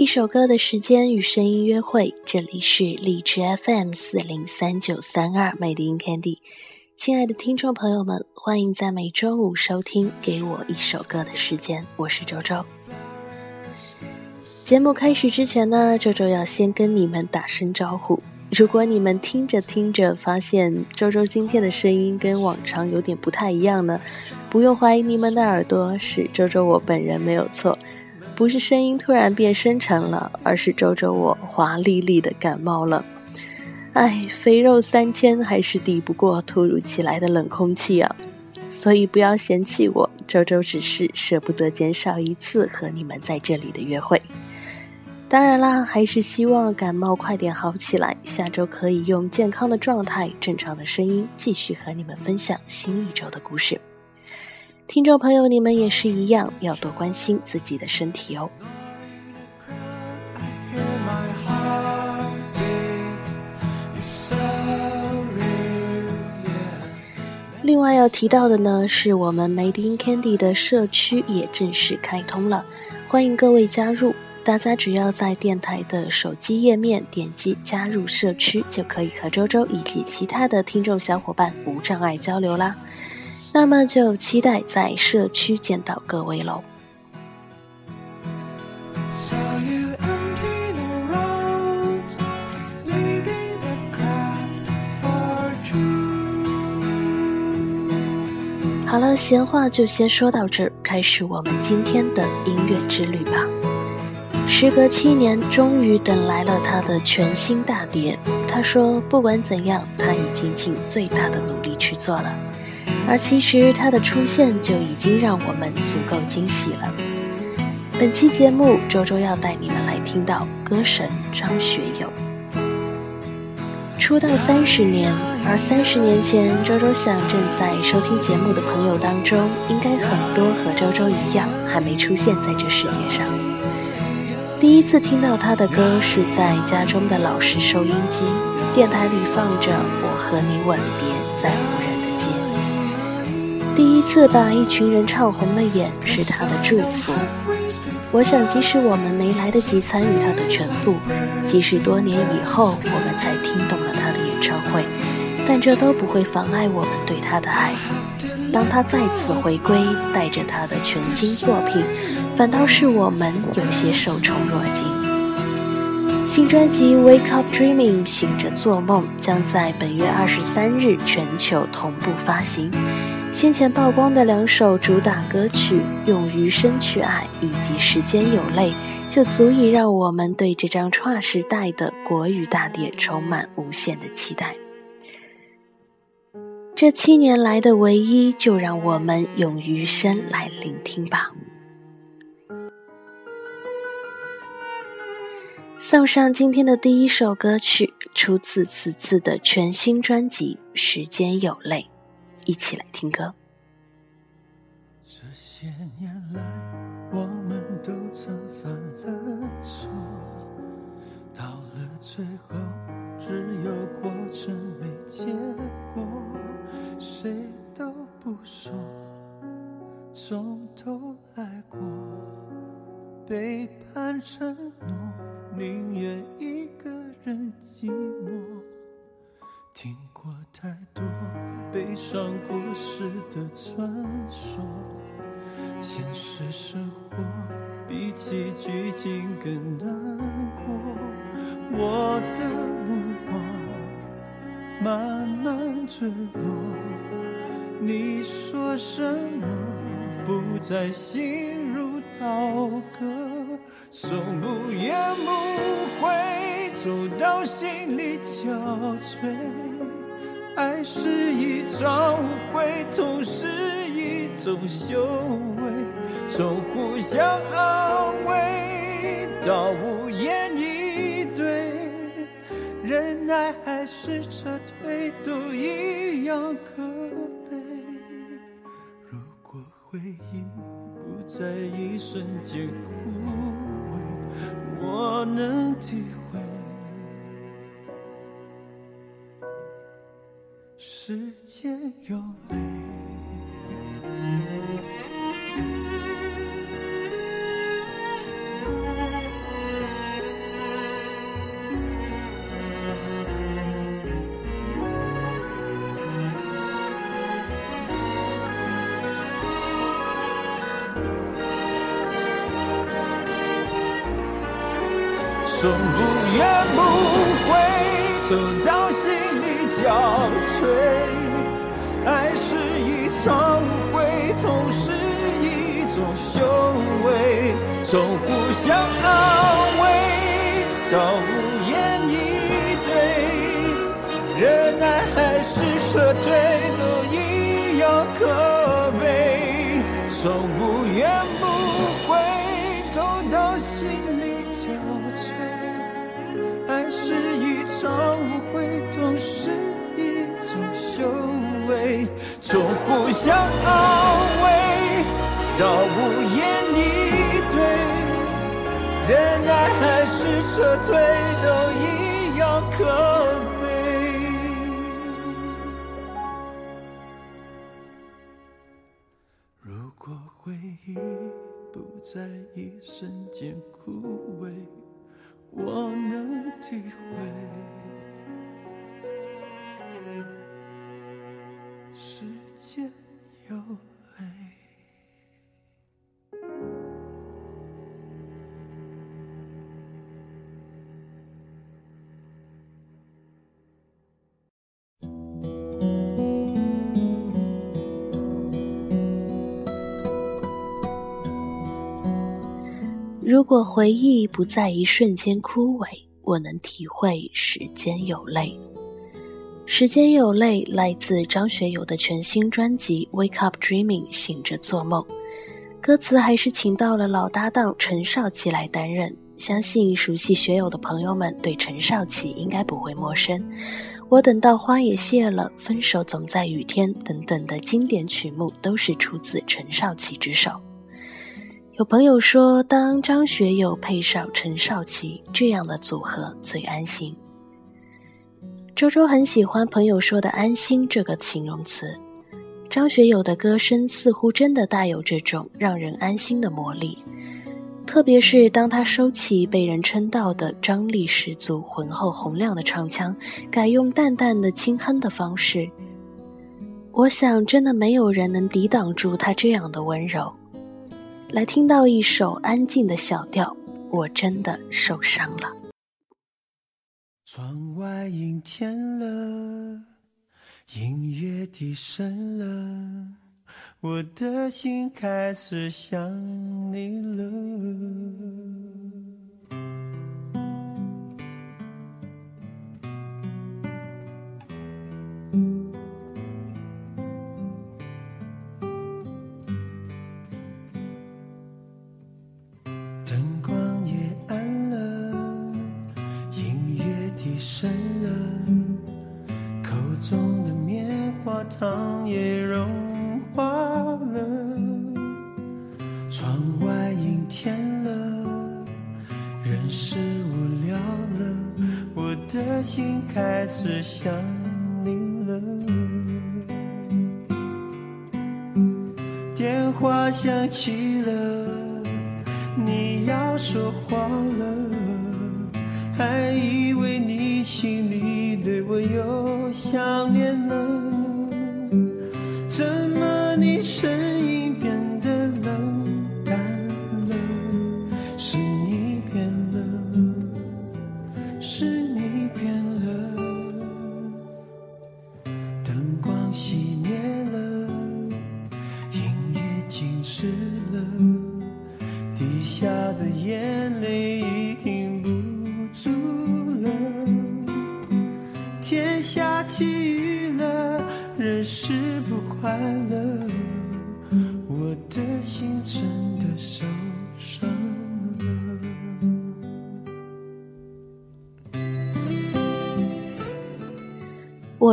一首歌的时间与声音约会，这里是荔枝 FM 四零三九三二美丽 Candy。亲爱的听众朋友们，欢迎在每周五收听《给我一首歌的时间》，我是周周。节目开始之前呢，周周要先跟你们打声招呼。如果你们听着听着发现周周今天的声音跟往常有点不太一样呢，不用怀疑你们的耳朵，是周周我本人没有错。不是声音突然变深沉了，而是周周我华丽丽的感冒了。哎，肥肉三千还是抵不过突如其来的冷空气啊！所以不要嫌弃我，周周只是舍不得减少一次和你们在这里的约会。当然啦，还是希望感冒快点好起来，下周可以用健康的状态、正常的声音继续和你们分享新一周的故事。听众朋友，你们也是一样，要多关心自己的身体哦。另外要提到的呢，是我们 Made in Candy 的社区也正式开通了，欢迎各位加入。大家只要在电台的手机页面点击加入社区，就可以和周周以及其他的听众小伙伴无障碍交流啦。那么就期待在社区见到各位喽。好了，闲话就先说到这儿，开始我们今天的音乐之旅吧。时隔七年，终于等来了他的全新大碟。他说，不管怎样，他已经尽最大的努力去做了。而其实他的出现就已经让我们足够惊喜了。本期节目，周周要带你们来听到歌神张学友出道三十年，而三十年前，周周想正在收听节目的朋友当中，应该很多和周周一样，还没出现在这世界上。第一次听到他的歌是在家中的老式收音机，电台里放着《我和你吻别在》。第一次把一群人唱红了眼，是他的祝福。我想，即使我们没来得及参与他的全部，即使多年以后我们才听懂了他的演唱会，但这都不会妨碍我们对他的爱。当他再次回归，带着他的全新作品，反倒是我们有些受宠若惊。新专辑《Wake Up Dreaming》醒着做梦将在本月二十三日全球同步发行。先前曝光的两首主打歌曲《用余生去爱》以及《时间有泪》，就足以让我们对这张跨时代的国语大碟充满无限的期待。这七年来的唯一，就让我们用余生来聆听吧。送上今天的第一首歌曲，出自此次的全新专辑《时间有泪》。一起来听歌。这些年来，我们都曾犯了错，到了最后，只有过程没结果，谁都不说，从头来过，背叛承诺，宁愿一个人寂寞，听过太多。悲伤故事的传说，现实生活比起剧情更难过。我的目光慢慢坠落，你说什么不再心如刀割，从不言不悔，走到心里憔悴。爱是一场误会，痛是一种修为。从互相安慰到无言以对，忍耐还是撤退，都一样可悲。如果回忆不在一瞬间枯萎，我能体会。有泪从不怨不悔走到心力交瘁。修为，从互相安慰到无言以对，忍耐还是撤退，都一样可悲。从无怨不悔走到心力交瘁，爱是一场误会，痛是一种修为。从互相安慰到无言以对，忍耐还是撤退，都一样可悲。如果回忆不在一瞬间枯萎，我能体会。如果回忆不在一瞬间枯萎，我能体会时间有泪。时间有泪来自张学友的全新专辑《Wake Up Dreaming》，醒着做梦。歌词还是请到了老搭档陈少琪来担任。相信熟悉学友的朋友们对陈少琪应该不会陌生。我等到花也谢了，分手总在雨天等等的经典曲目都是出自陈少琪之手。有朋友说，当张学友配上陈少琪这样的组合最安心。周周很喜欢朋友说的“安心”这个形容词。张学友的歌声似乎真的带有这种让人安心的魔力，特别是当他收起被人称道的张力十足、浑厚洪亮的唱腔，改用淡淡的轻哼的方式，我想真的没有人能抵挡住他这样的温柔。来听到一首安静的小调，我真的受伤了。窗外阴天了，音乐低声了，我的心开始想你了。糖也融化了。窗外阴天了，人是无聊了，我的心开始想你了。电话响起了。你要说话了，谁？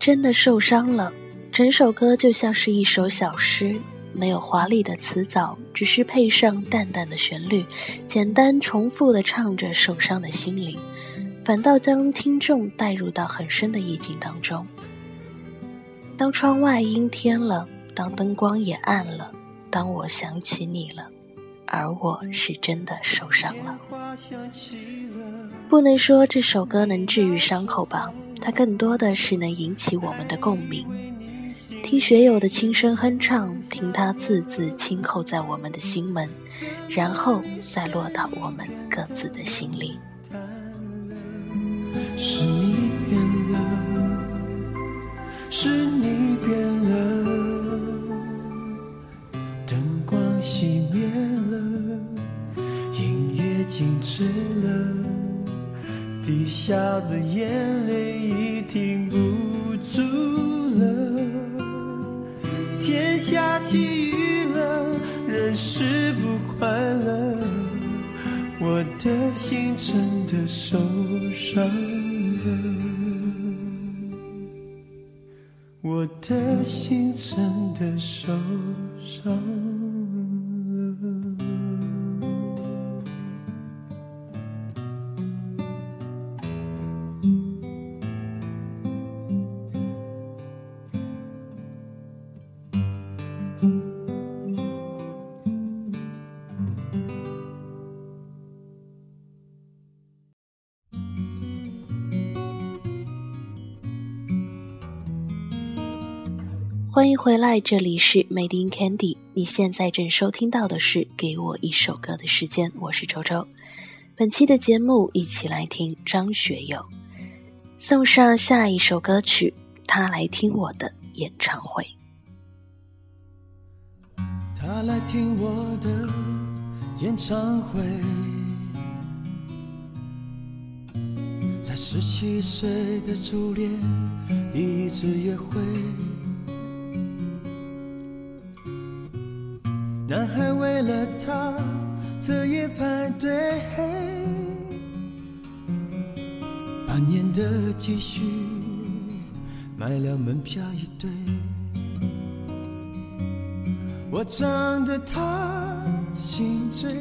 真的受伤了，整首歌就像是一首小诗。没有华丽的词藻，只是配上淡淡的旋律，简单重复的唱着受伤的心灵，反倒将听众带入到很深的意境当中。当窗外阴天了，当灯光也暗了，当我想起你了，而我是真的受伤了。不能说这首歌能治愈伤口吧，它更多的是能引起我们的共鸣。听学友的轻声哼唱，听他字字轻叩在我们的心门，然后再落到我们各自的心里。是你欢迎回来，这里是 Made in Candy。你现在正收听到的是《给我一首歌的时间》，我是周周。本期的节目，一起来听张学友送上下一首歌曲《他来听我的演唱会》。他来听我的演唱会，在十七岁的初恋第一次约会。还为了他彻夜排队，半年的积蓄买了门票一对。我唱得他心醉，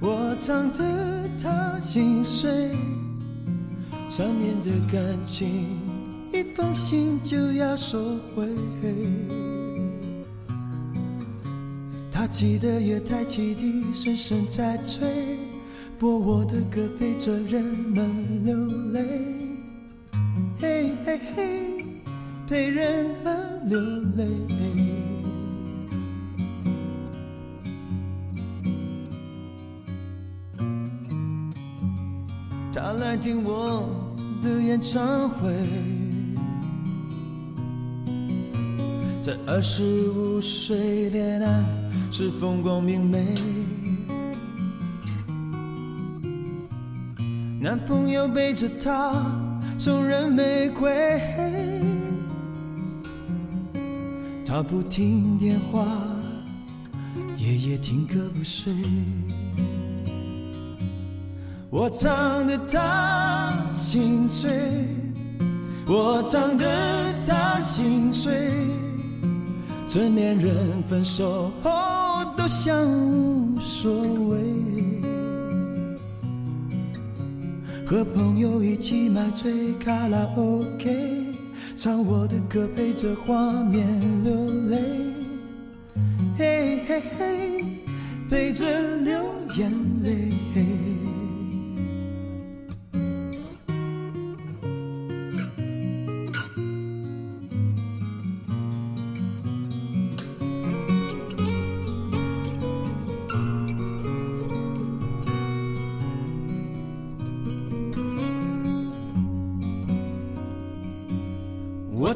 我唱得他心碎，三年的感情，一封信就要收回。他记得月台汽笛声声在催，播我的歌陪着人们流泪，嘿嘿嘿，陪人们流泪。他来听我的演唱会，在二十五岁恋爱是风光明媚，男朋友背着她送人玫瑰，她不听电话，夜夜听歌不睡。我唱得她心醉，我唱得她心碎。成年人分手后像无所谓，和朋友一起买醉卡拉 OK，唱我的歌陪着画面流泪，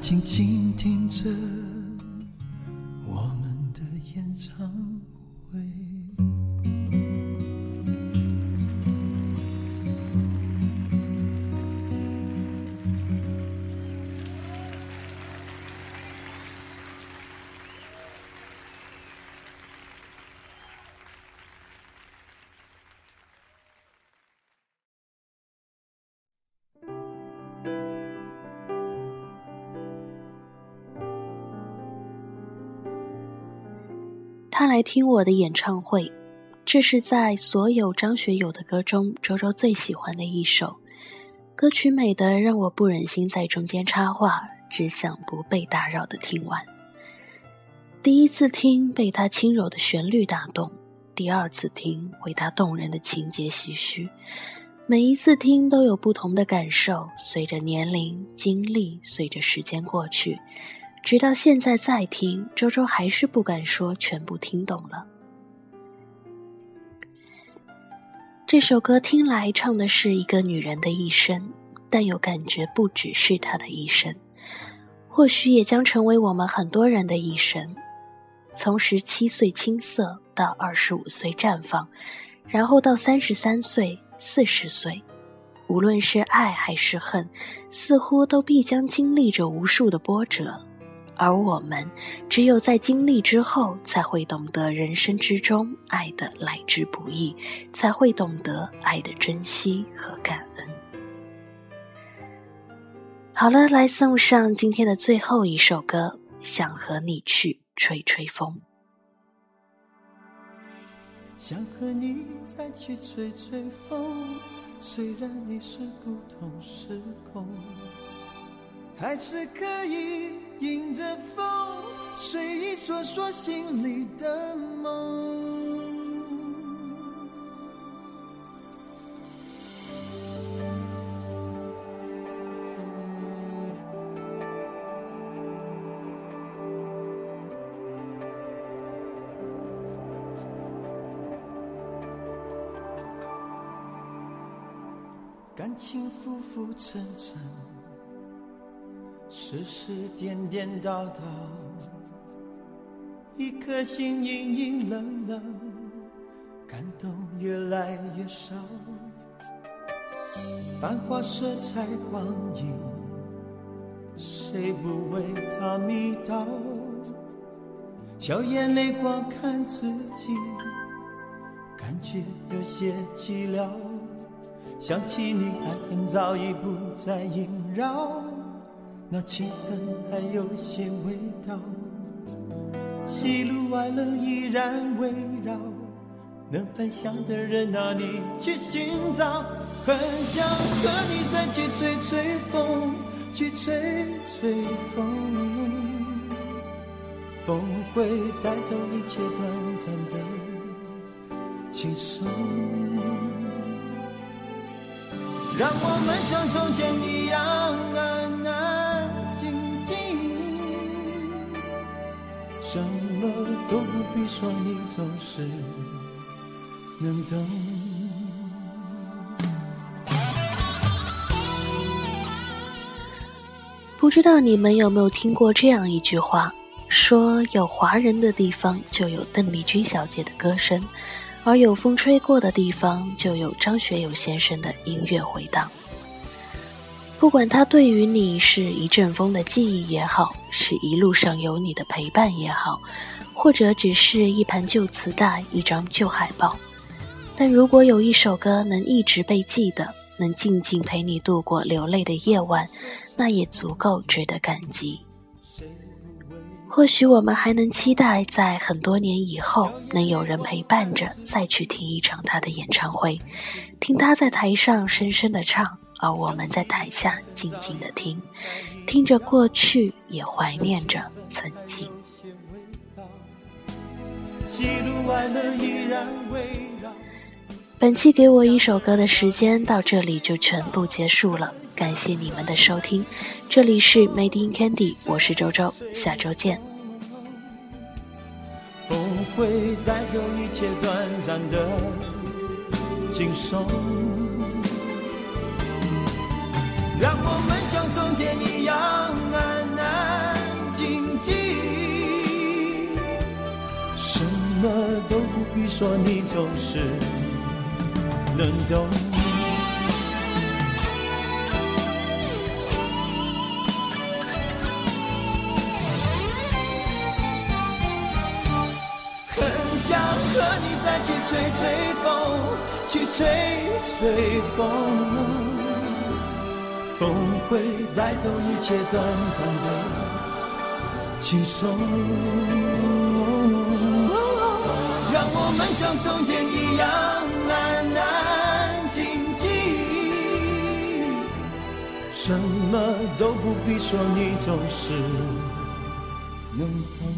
静静听着他来听我的演唱会，这是在所有张学友的歌中，周周最喜欢的一首。歌曲美得让我不忍心在中间插话，只想不被打扰的听完。第一次听被他轻柔的旋律打动，第二次听为他动人的情节唏嘘。每一次听都有不同的感受，随着年龄、经历，随着时间过去。直到现在再听，周周还是不敢说全部听懂了。这首歌听来唱的是一个女人的一生，但又感觉不只是她的一生，或许也将成为我们很多人的一生。从十七岁青涩到二十五岁绽放，然后到三十三岁、四十岁，无论是爱还是恨，似乎都必将经历着无数的波折。而我们，只有在经历之后，才会懂得人生之中爱的来之不易，才会懂得爱的珍惜和感恩。好了，来送上今天的最后一首歌，想和你去吹吹风。想和你再去吹吹风，虽然你是不同时空。还是可以迎着风，随意说说心里的梦。感情浮浮沉沉。世事颠颠倒倒，一颗心隐隐冷冷，感动越来越少。繁华色彩光影，谁不为它迷倒？笑眼泪光看自己，感觉有些寂寥。想起你，爱恨早已不再萦绕。那气氛还有些味道，喜怒哀乐依然围绕，能分享的人哪里去寻找？很想和你再去吹吹风，去吹吹风，风会带走一切短暂的轻松，让我们像从前一样安么都不必说，你总是。不知道你们有没有听过这样一句话：说有华人的地方就有邓丽君小姐的歌声，而有风吹过的地方就有张学友先生的音乐回荡。不管它对于你是一阵风的记忆也好，是一路上有你的陪伴也好，或者只是一盘旧磁带、一张旧海报，但如果有一首歌能一直被记得，能静静陪你度过流泪的夜晚，那也足够值得感激。或许我们还能期待，在很多年以后，能有人陪伴着再去听一场他的演唱会，听他在台上深深的唱。而我们在台下静静的听，听着过去，也怀念着曾经。本期给我一首歌的时间到这里就全部结束了，感谢你们的收听，这里是 Made in Candy，我是周周，下周见。风会带走一切短暂的轻松，让我们像从前一样安安静静，什么都不必说，你总是能懂。很想和你再去吹吹风，去吹吹风，风会带走一切短暂的轻松，让我们像从前一样安安静静，什么都不必说，你总是能懂。